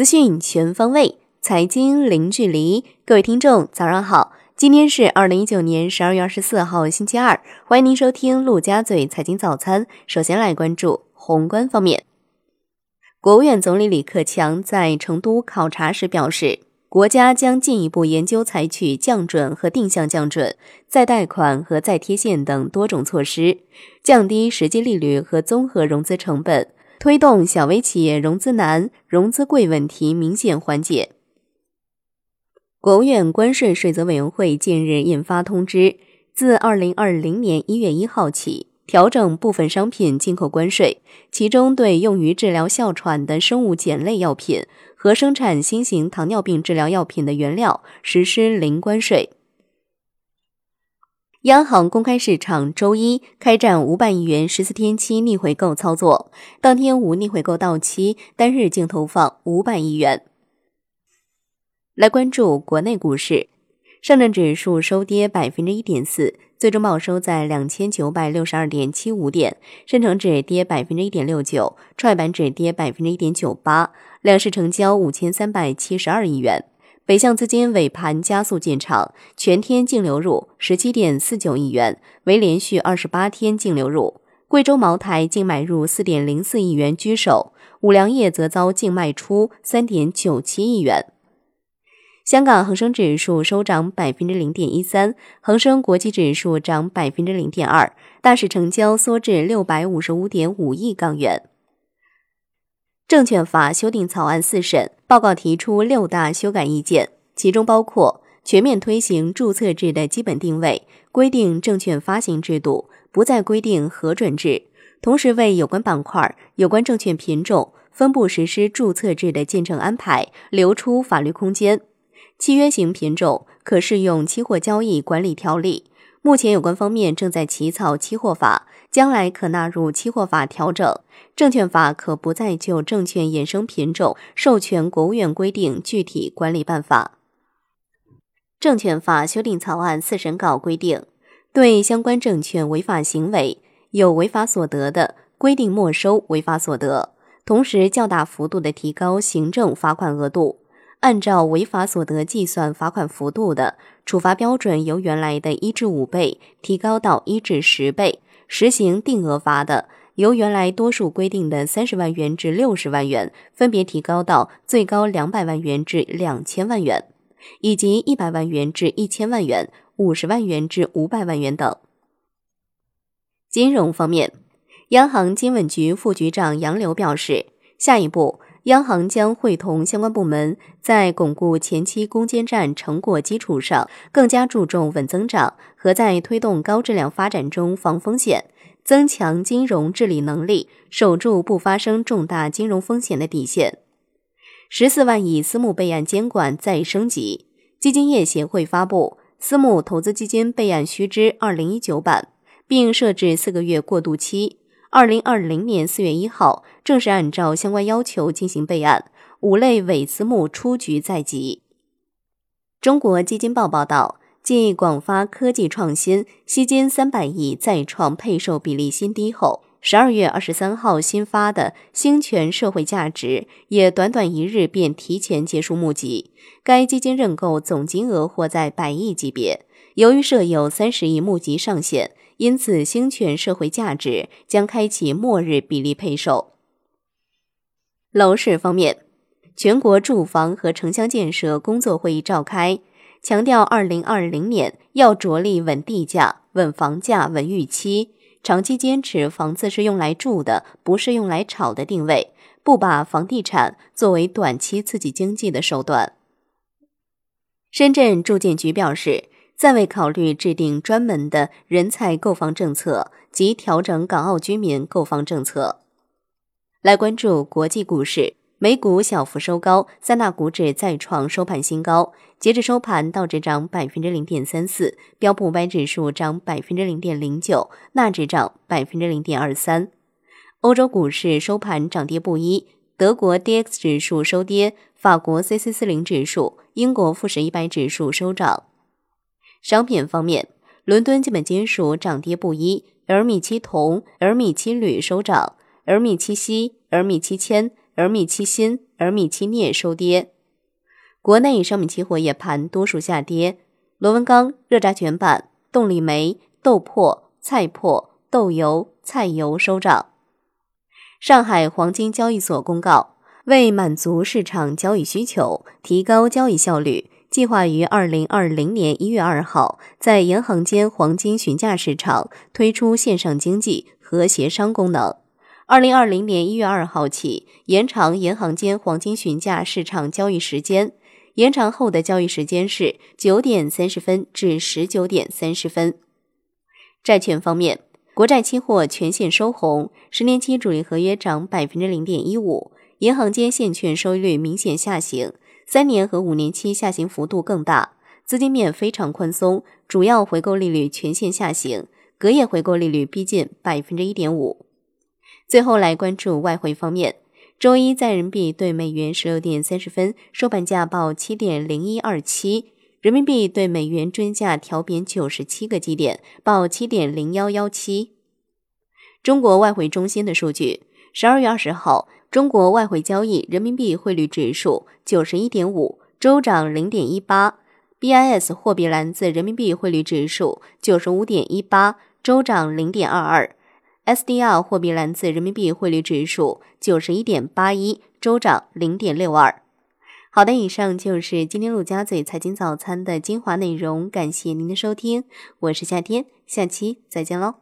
资讯全方位，财经零距离。各位听众，早上好！今天是二零一九年十二月二十四号，星期二。欢迎您收听陆家嘴财经早餐。首先来关注宏观方面。国务院总理李克强在成都考察时表示，国家将进一步研究采取降准和定向降准、再贷款和再贴现等多种措施，降低实际利率和综合融资成本。推动小微企业融资难、融资贵问题明显缓解。国务院关税税则委员会近日印发通知，自二零二零年一月一号起，调整部分商品进口关税，其中对用于治疗哮喘的生物碱类药品和生产新型糖尿病治疗药品的原料实施零关税。央行公开市场周一开展五百亿元十四天期逆回购操作，当天无逆回购到期，单日净投放五百亿元。来关注国内股市，上证指数收跌百分之一点四，最终报收在两千九百六十二点七五点；深成指跌百分之一点六九，创业板指跌百分之一点九八，两市成交五千三百七十二亿元。北向资金尾盘加速进场，全天净流入十七点四九亿元，为连续二十八天净流入。贵州茅台净买入四点零四亿元居首，五粮液则遭净卖出三点九七亿元。香港恒生指数收涨百分之零点一三，恒生国际指数涨百分之零点二，大市成交缩至六百五十五点五亿港元。证券法修订草案四审报告提出六大修改意见，其中包括全面推行注册制的基本定位，规定证券发行制度，不再规定核准制，同时为有关板块、有关证券品种分步实施注册制的见证安排留出法律空间。契约型品种可适用期货交易管理条例，目前有关方面正在起草期货法。将来可纳入期货法调整，证券法可不再就证券衍生品种授权国务院规定具体管理办法。证券法修订草案四审稿规定，对相关证券违法行为有违法所得的，规定没收违法所得，同时较大幅度的提高行政罚款额度。按照违法所得计算罚款幅度的，处罚标准由原来的一至五倍提高到一至十倍。实行定额罚的，由原来多数规定的三十万元至六十万元，分别提高到最高两百万元至两千万元，以及一百万元至一千万元、五十万元至五百万元等。金融方面，央行金稳局副局长杨柳表示，下一步，央行将会同相关部门在巩固前期攻坚战成果基础上，更加注重稳增长和在推动高质量发展中防风险，增强金融治理能力，守住不发生重大金融风险的底线。十四万亿私募备案监管再升级，基金业协会发布《私募投资基金备案须知（二零一九版）》，并设置四个月过渡期。二零二零年四月一号，正式按照相关要求进行备案，五类伪私募出局在即。中国基金报报道，继广发科技创新吸金三百亿再创配售比例新低后，十二月二十三号新发的兴全社会价值也短短一日便提前结束募集，该基金认购总金额或在百亿级别。由于设有三十亿募集上限。因此，兴全社会价值将开启末日比例配售。楼市方面，全国住房和城乡建设工作会议召开，强调二零二零年要着力稳地价、稳房价、稳预期，长期坚持房子是用来住的，不是用来炒的定位，不把房地产作为短期刺激经济的手段。深圳住建局表示。暂未考虑制定专门的人才购房政策及调整港澳居民购房政策。来关注国际股市，美股小幅收高，三大股指再创收盘新高。截至收盘，道指涨百分之零点三四，标普五百指数涨百分之零点零九，纳指涨百分之零点二三。欧洲股市收盘涨跌不一，德国 D X 指数收跌，法国 C C 四零指数、英国富时一百指数收涨。商品方面，伦敦基本金属涨跌不一，而米七铜、而米七铝收涨，而米七锡、而米七铅、而米七锌、而米七镍收跌。国内商品期货夜盘多数下跌，螺纹钢、热轧卷板、动力煤、豆粕、菜粕、豆油、菜油收涨。上海黄金交易所公告，为满足市场交易需求，提高交易效率，计划于二零二零年一月二号在银行间黄金询价市场推出线上经济和协商功能。二零二零年一月二号起，延长银行间黄金询价市场交易时间。延长后的交易时间是九点三十分至十九点三十分。债券方面，国债期货全线收红，十年期主力合约涨百分之零点一五，银行间现券收益率明显下行，三年和五年期下行幅度更大，资金面非常宽松，主要回购利率全线下行，隔夜回购利率逼近百分之一点五。最后来关注外汇方面，周一在人民币对美元十六点三十分收盘价报七点零一二七，人民币对美元均价调贬九十七个基点，报七点零幺幺七。中国外汇中心的数据，十二月二十号，中国外汇交易人民币汇率指数九十一点五，周涨零点一八；BIS 货币篮子人民币汇率指数九十五点一八，周涨零点二二。SDR 货币篮子人民币汇率指数九十一点八一，周涨零点六二。好的，以上就是今天陆家嘴财经早餐的精华内容，感谢您的收听，我是夏天，下期再见喽。